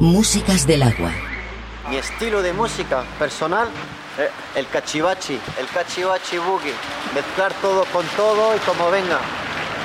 Músicas del agua. Mi estilo de música personal, eh, el cachivachi, el cachivachi boogie. Mezclar todo con todo y como venga.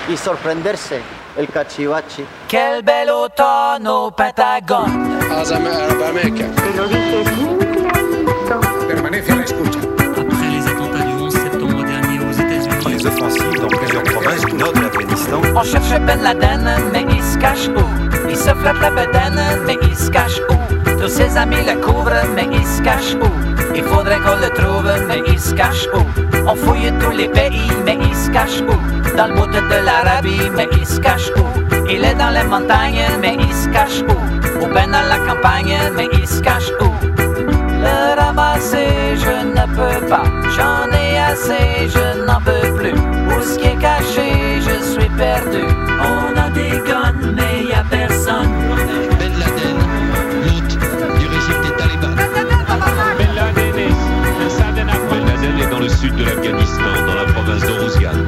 Y sorprenderse, el cachivachi. Quel bel otoño Patagon. Te lo dije muy clarito. Permanece a la escucha. Après les attentats du 11 septembre dernier aux États-Unis, Les offensives dans plusieurs provinces du nord de l'Afghanistan On cherche Ben Laden, mais il se cache où Il se flatte la bedaine, mais il se cache où? Tous ses amis le couvrent, mais il se cache où? Il faudrait qu'on le trouve, mais il se cache où? On fouille tous les pays, mais il se cache où? Dans le bout de l'Arabie, mais il se cache où? Il est dans les montagnes, mais il se cache où? Ou ben dans la campagne, mais il se cache où? Le ramasser, je ne peux pas. J'en ai assez, je n'en peux plus. Où ce qui est caché, je suis perdu. On a des guns, mais y a personne. Ben Laden, l'hôte du régime des talibans. Ben Laden est Ben Laden est dans le sud de l'Afghanistan, dans la province d'Oruzgan.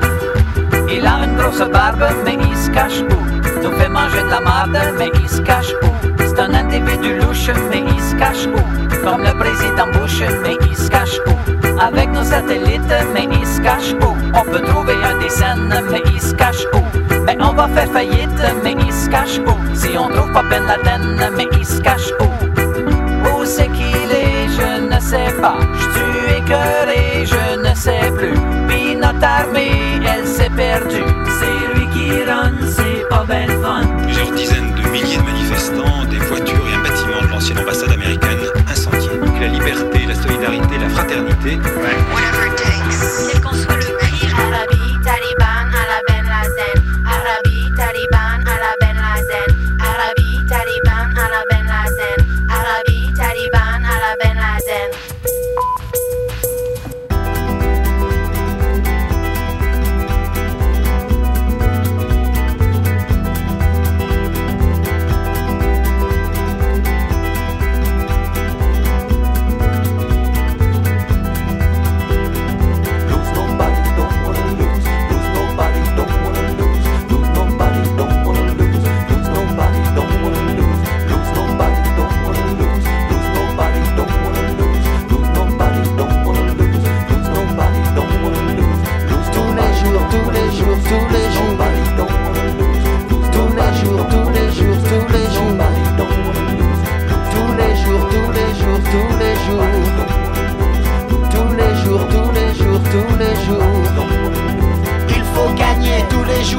Il a une grosse barbe, mais il se cache où? Nous fait manger de la marde, mais il se cache où? C'est un individu louche, mais il se cache où? Comme le président Bush, mais il se cache où? Avec nos satellites, mais il se cache où? On peut trouver un scènes, mais il se cache où? Mais on va faire faillite, mais il se cache où? Si on trouve pas Ben Laden, mais il se cache où? Où c'est qu'il est, je ne sais pas. Je suis écœuré, je ne sais plus. Puis notre armée, elle s'est perdue. C'est lui qui run, c'est pas belle fun. Plusieurs dizaines de milliers de manifestants, des voitures et un bâtiment de l'ancienne ambassade américaine liberté, la solidarité, la fraternité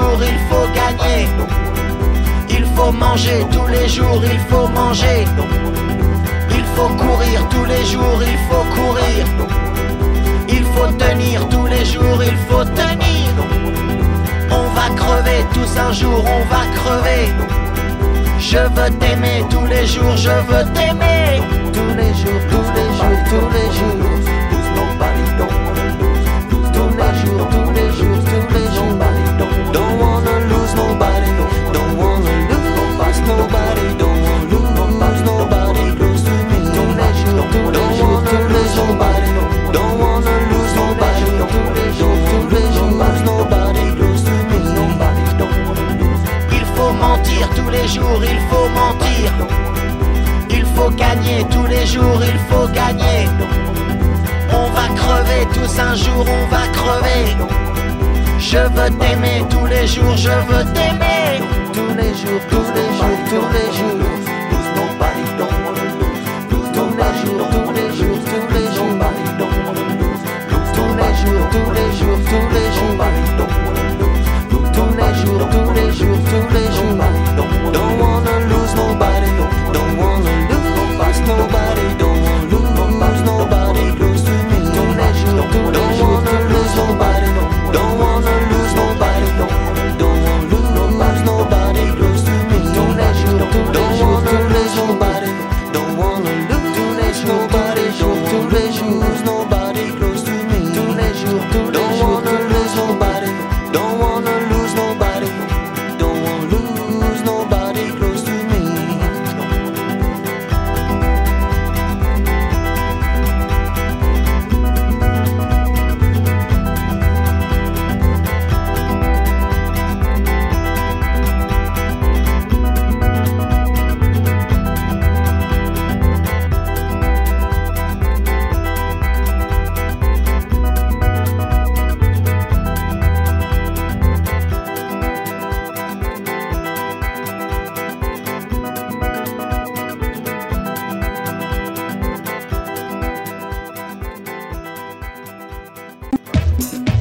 il faut gagner. Il faut manger tous les jours, il faut manger. Il faut courir tous les jours, il faut courir. Il faut tenir tous les jours, il faut tenir. On va crever tous un jour, on va crever. Je veux t'aimer tous les jours, je veux t'aimer. Tous les jours, tous les jours, tous les jours. Jour, on va crever. Je veux t'aimer tous les jours, je veux t'aimer. Tous les jours, tous les jours, tous les jours. Tous les jours, tous les jours, tous les jours. Tous les jours, tous les jours, tous les jours. Thanks.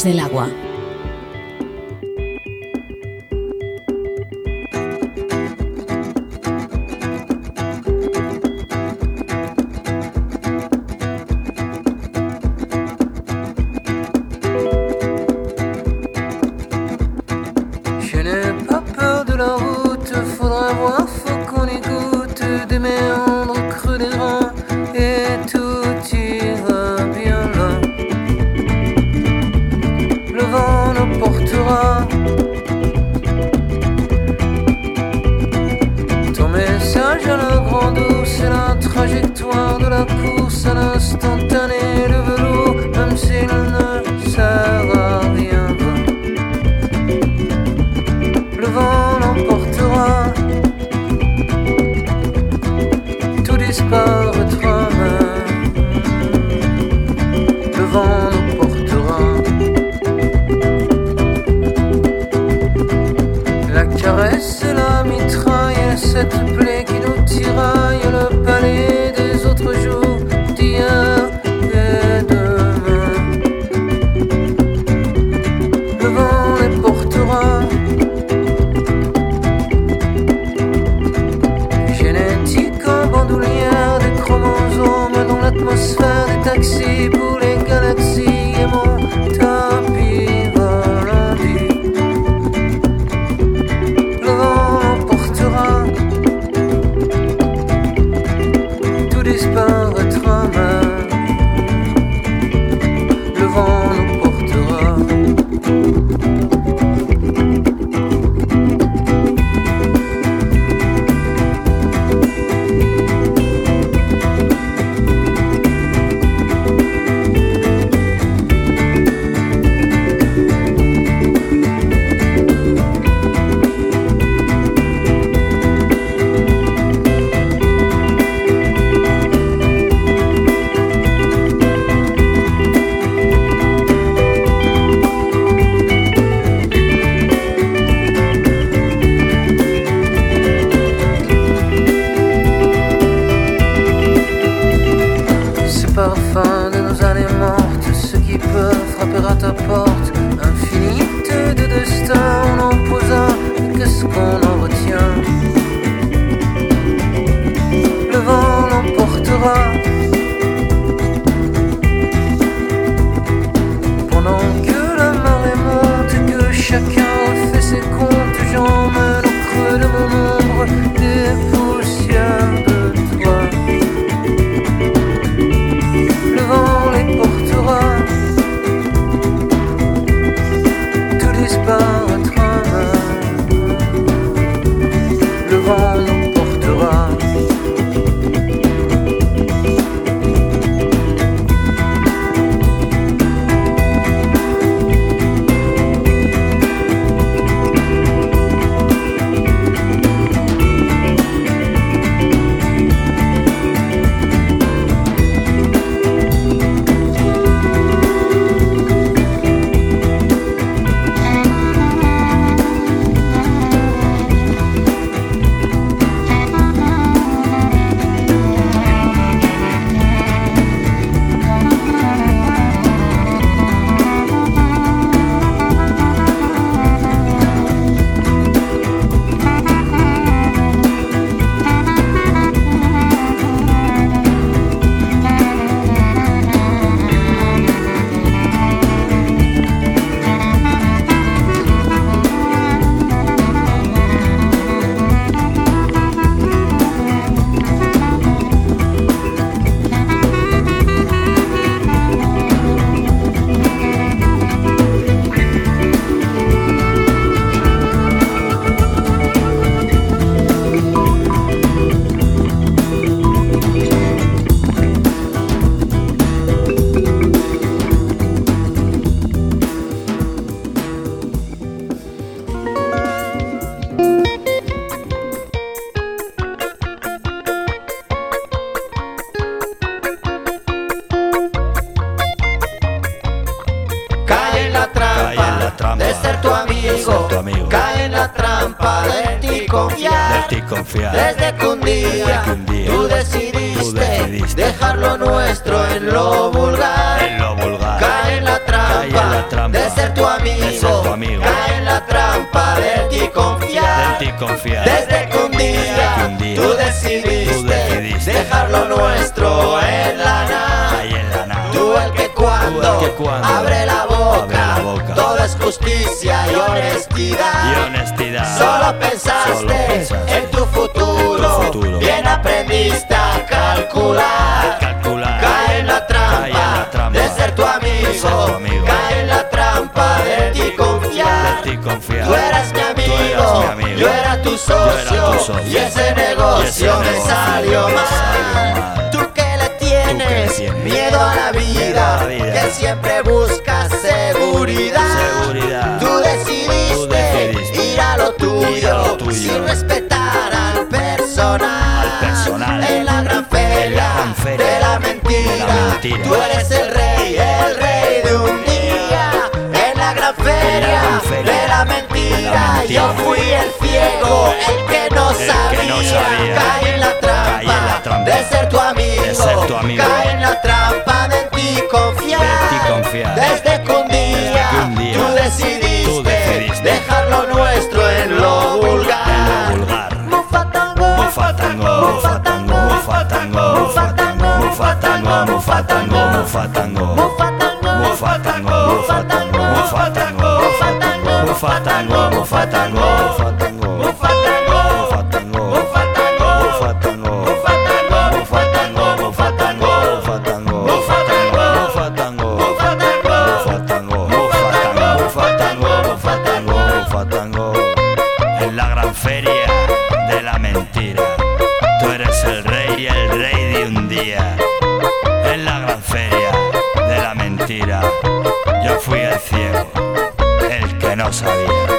Del agua. Siempre buscas seguridad. Seguridad. Tú decidiste, Tú decidiste ir a lo tuyo, ir a lo tuyo. sin respetar al personal. Al personal. En la gran feria, En la gran feria de la mentira, de la mentira. tú eres el rey, el rey de un día. En la gran feria, gran feria de la mentira, yo fui el ciego, el que no El que sabía. no sabía. Caí en la trampa, Caí en la trampa de ser tu amigo, de ser tu amigo. Caí en la Mafia. Desde Javier.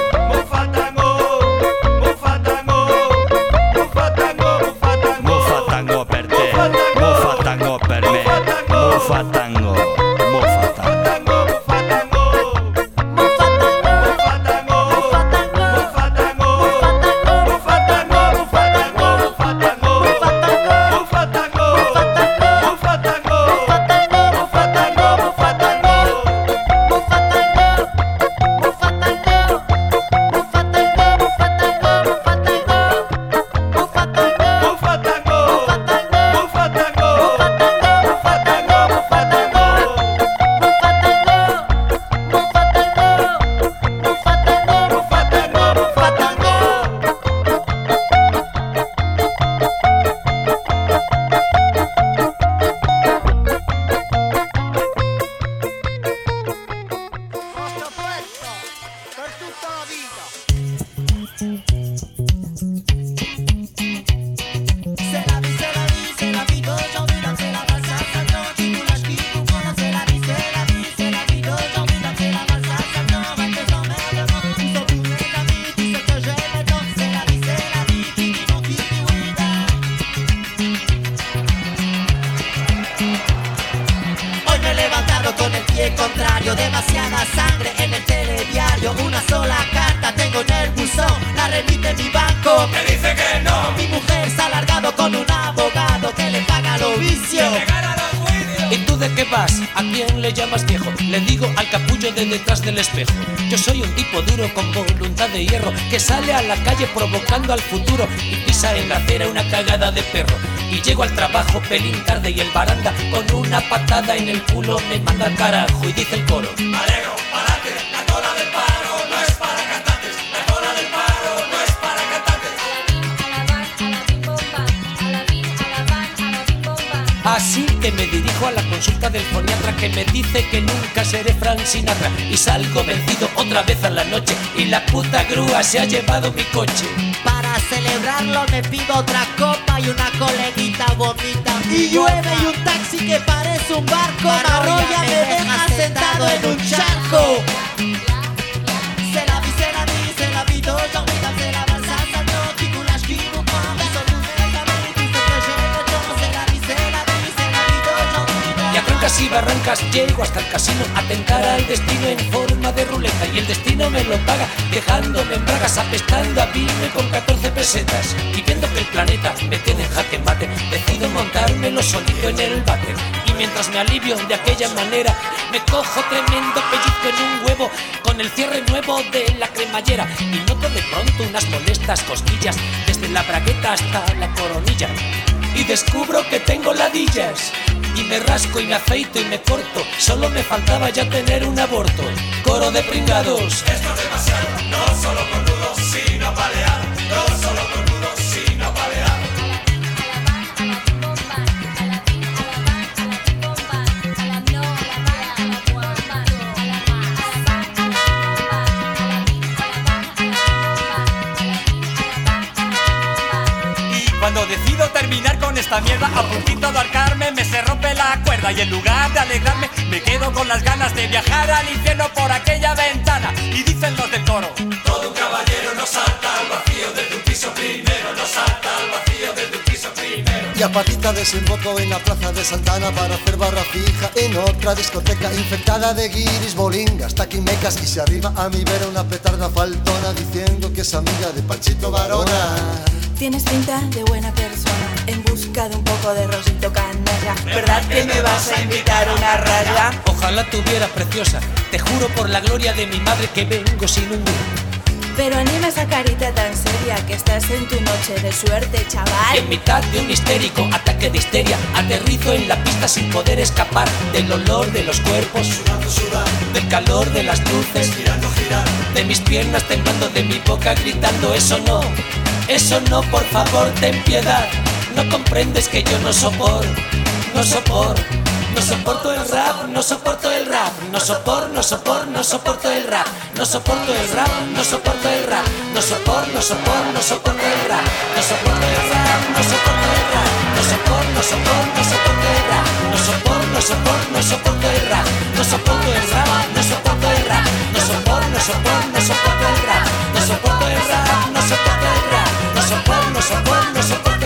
Pelín tarde y el baranda con una patada en el culo me manda al carajo y dice el coro. Pa'lante, la cola del paro no es para cantantes, la cola del paro no es para cantantes. Así que me dirijo a la consulta del foniatra que me dice que nunca seré Frank Sinatra y salgo vencido otra vez a la noche y la puta grúa se ha llevado mi coche. Para celebrarlo me pido otra copa y una coleguita vomita Y llueve y un taxi que parece un barco. Me arrolla, me deja sentado en un charco d'aujourd'hui Y barrancas llego hasta el casino a tentar al destino en forma de ruleta y el destino me lo paga dejándome en bragas apestando a vino con 14 pesetas. Y viendo que el planeta me tiene en jaque mate decido montármelo solito en el váter y mientras me alivio de aquella manera me cojo tremendo pellizco en un huevo con el cierre nuevo de la cremallera. Y noto de pronto unas molestas cosquillas desde la bragueta hasta la coronilla y descubro que tengo ladillas. Y me rasco y me afeito y me corto. Solo me faltaba ya tener un aborto. Coro de pringados. Esto es demasiado no solo con terminar con esta mierda, a puntito de arcarme, me se rompe la cuerda. Y en lugar de alegrarme, me quedo con las ganas de viajar al infierno por aquella ventana. Y dicen los del coro: Todo un caballero no salta al vacío de tu piso primero, no salta al vacío de tu piso primero. Y a patita desemboco en la plaza de Santana para hacer barra fija en otra discoteca infectada de guiris, bolingas, taquimecas y se arriba a mi vera una petarda faltona diciendo que es amiga de Panchito Varona. Tienes pinta de buena persona en busca de un poco de rosito canela. ¿Verdad que me vas a invitar una raya? Ojalá tuviera preciosa, te juro por la gloria de mi madre que vengo sin un. Pero anima esa carita tan seria que estás en tu noche de suerte, chaval. En mitad de un histérico ataque de histeria, aterrizo en la pista sin poder escapar del olor de los cuerpos, Sudando, sudando, del calor de las luces, girando, girando. de mis piernas temblando, de mi boca gritando, eso no, eso no, por favor, ten piedad. No comprendes que yo no soporto, no soporto. No soporto el rap, no soporto el rap, no soporto, no soporto, no soporto el rap, no soporto el rap, no soporto el rap, no soporto, no soporto, no soporto el rap, no soporto el rap, no soporto el rap, no soporto, no soporto, no soporto el rap, no soporto, no soporto, no soporto el rap, no soporto el rap, no soporto no soporto, no soporto, no soporto el rap, no soporto el rap, no soporto el rap, no soporto, no soporto, no soporto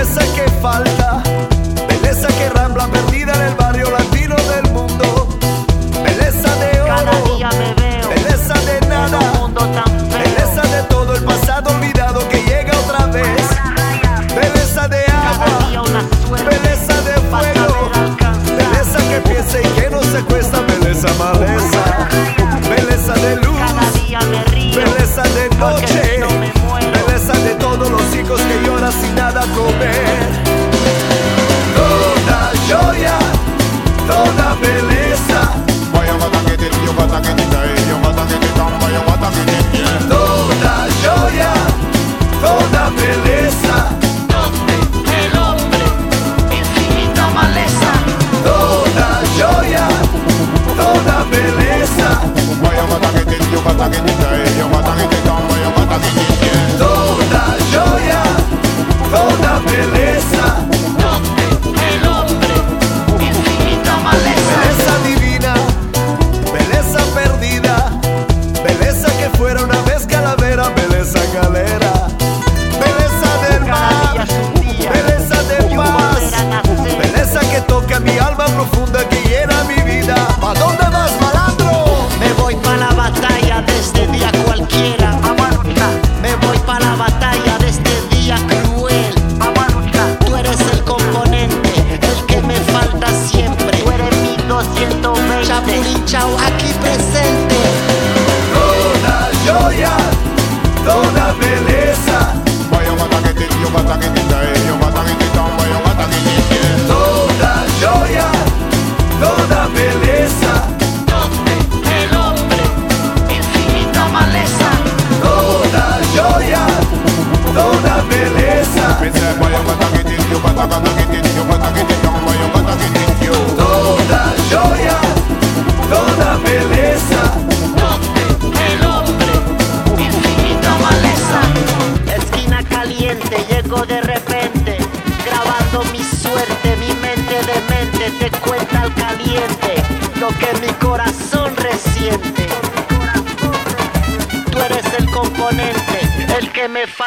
esa que falta.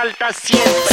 falta siempre.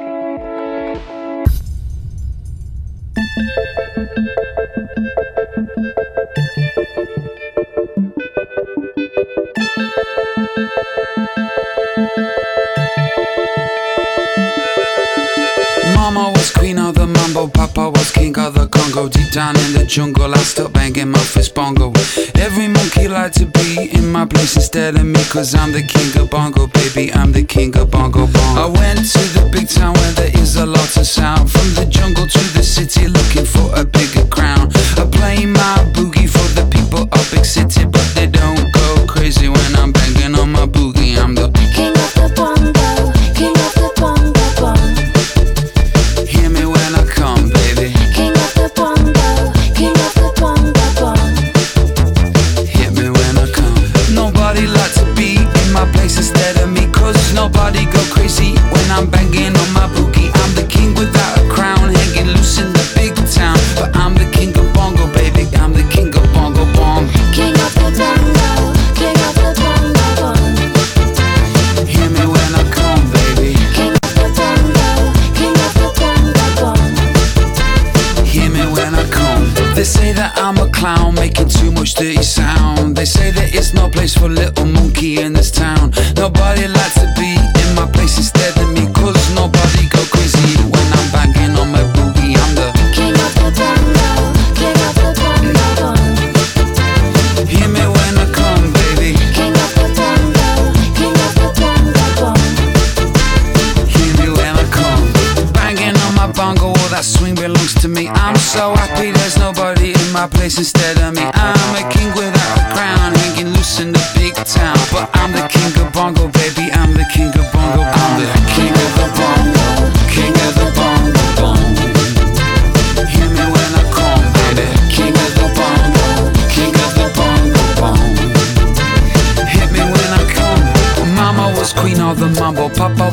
jungle, I stop banging my fist bongo. Every monkey like to be in my place instead of me, cause I'm the king of bongo, baby. I'm the king of bongo bongo. I went to the big town where there is a lot of sound. From the jungle to the city, looking for a bigger crown. I play my boogie for the people of big city, but they don't go crazy when my place instead of me. I'm a king without.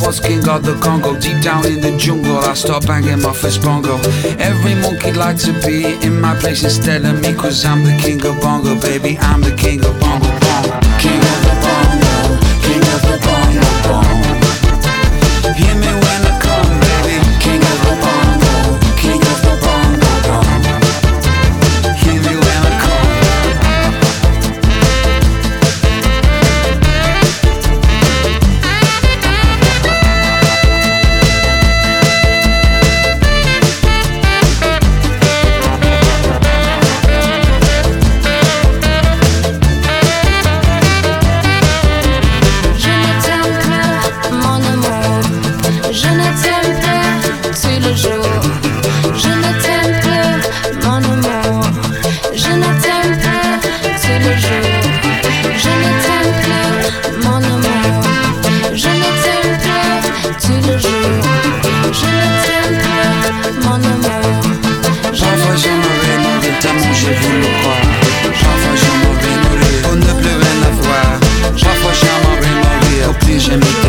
was king of the Congo. Deep down in the jungle, I start banging my first bongo. Every monkey likes to be in my place instead of me, cause I'm the king of bongo, baby. I'm the king of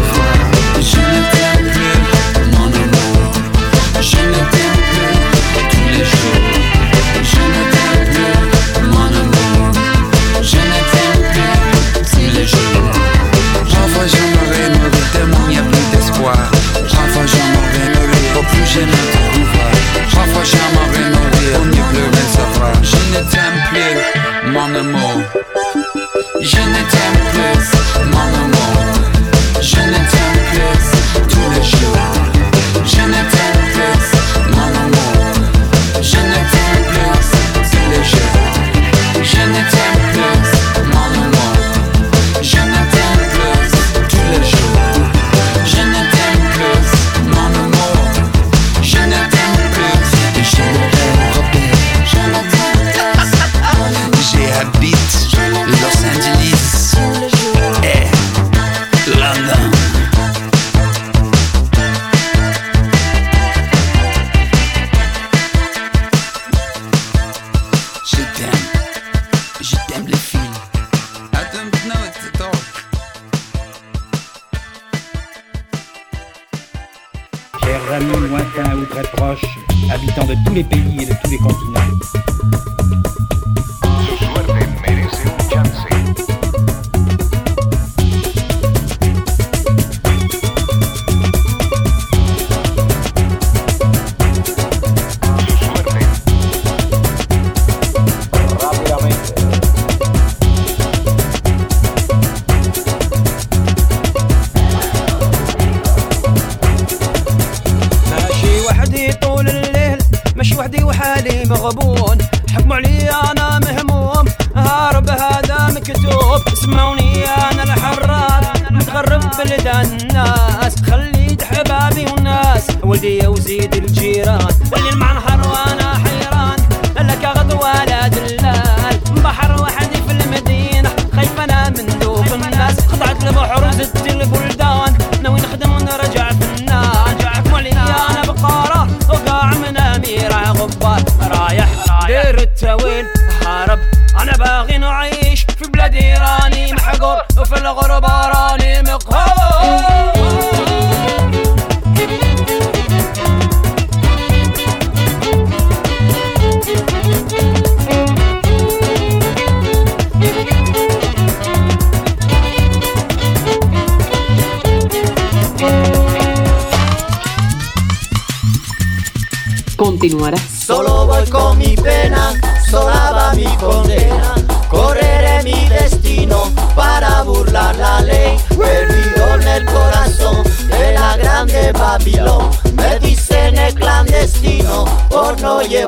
before طول الليل مش وحدي وحالي مغبون. حكموا علي أنا مهموم. هارب هذا مكتوب. اسمعوني أنا الحرار. متغرب بلد الناس. خلي حبابي والناس. ولدي وزيد الجيران. وفي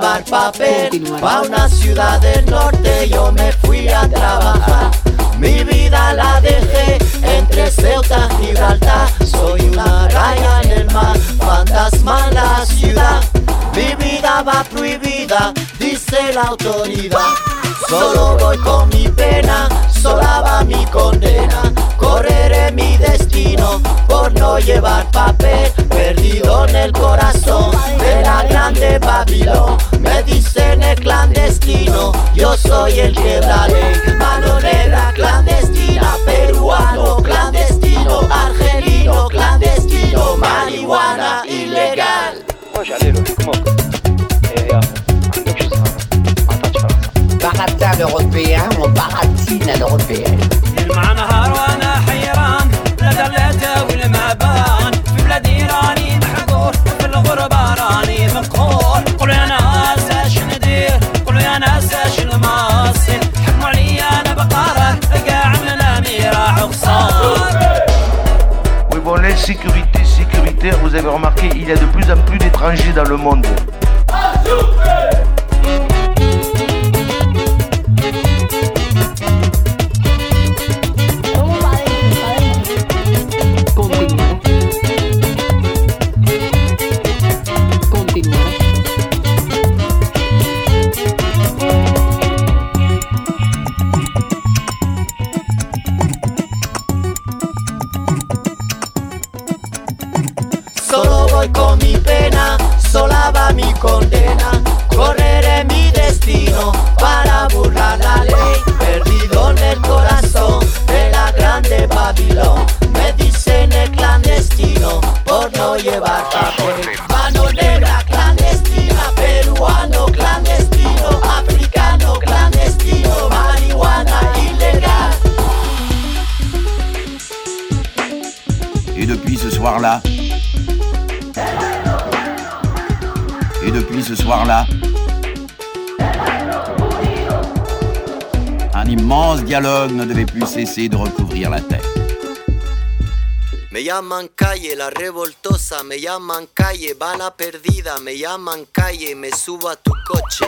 llevar papel. Pa' una ciudad del norte yo me fui a trabajar. Mi vida la dejé entre Ceuta y Gibraltar. Soy una raya en el mar, fantasma en la ciudad. Mi vida va prohibida, dice la autoridad. Solo voy con mi pena, sola va mi condena. Correré mi destino por no llevar papel. Perdido en el corazón de la immense dialogue ne devait plus cesser de recouvrir la terre. Me llaman calle, la revoltosa, me llaman calle, bala perdida, me llaman calle, me subo a tu coche.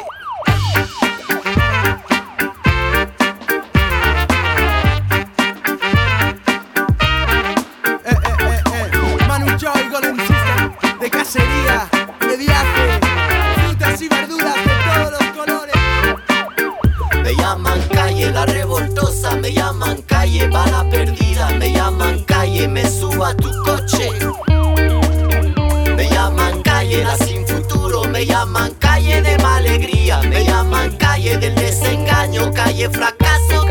Manu Chao y Golden System de cacería, de viaje, revoltosa, me llaman calle, bala perdida, me llaman calle, me subo a tu coche. Me llaman calle, la sin futuro, me llaman calle de alegría, me llaman calle del desengaño, calle fracaso,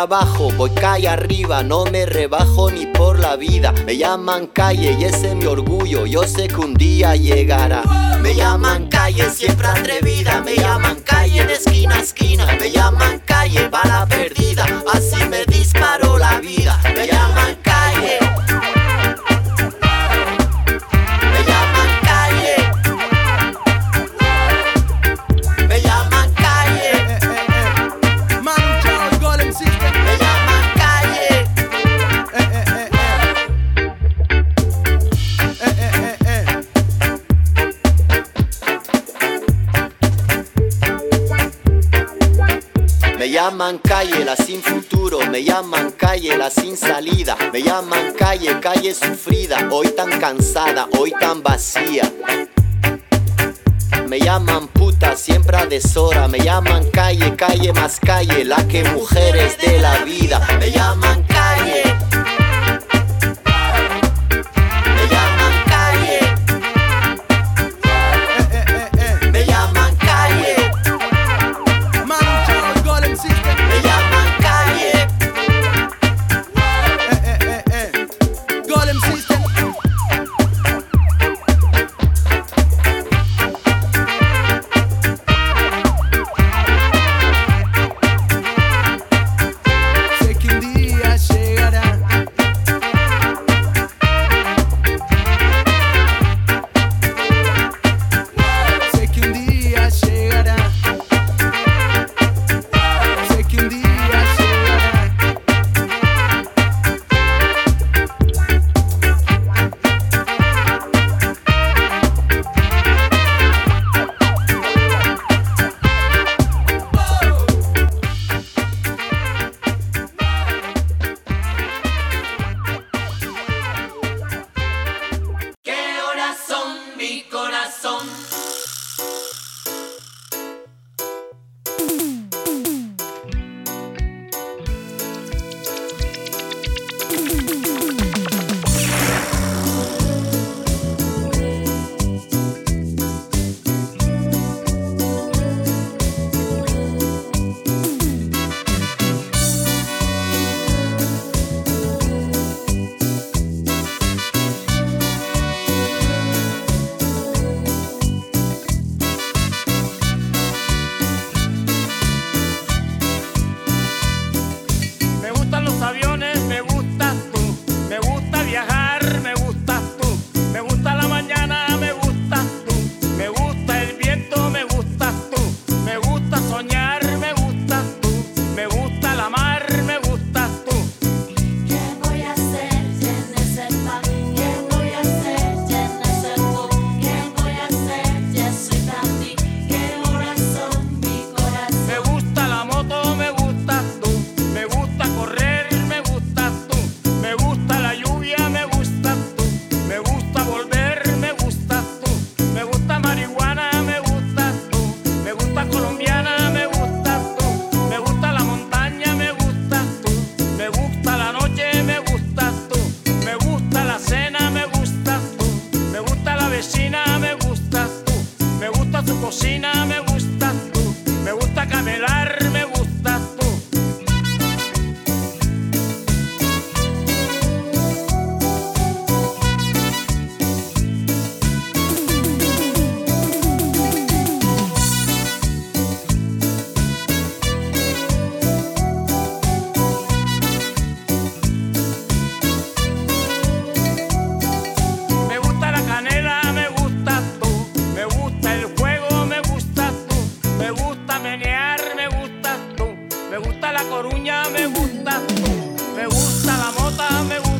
abajo, voy calle arriba, no me rebajo ni por la vida. Me llaman calle y ese es mi orgullo, yo sé que un día llegará. Me llaman calle siempre atrevida, me llaman calle de esquina a esquina, me llaman calle bala perdida, así me disparó la vida. Me Me llaman calle, la sin futuro. Me llaman calle, la sin salida. Me llaman calle, calle sufrida. Hoy tan cansada, hoy tan vacía. Me llaman puta, siempre a deshora. Me llaman calle, calle más calle, la que mujeres de la vida. Me llaman Coruña me gusta tú. Me gusta la mota, me gusta.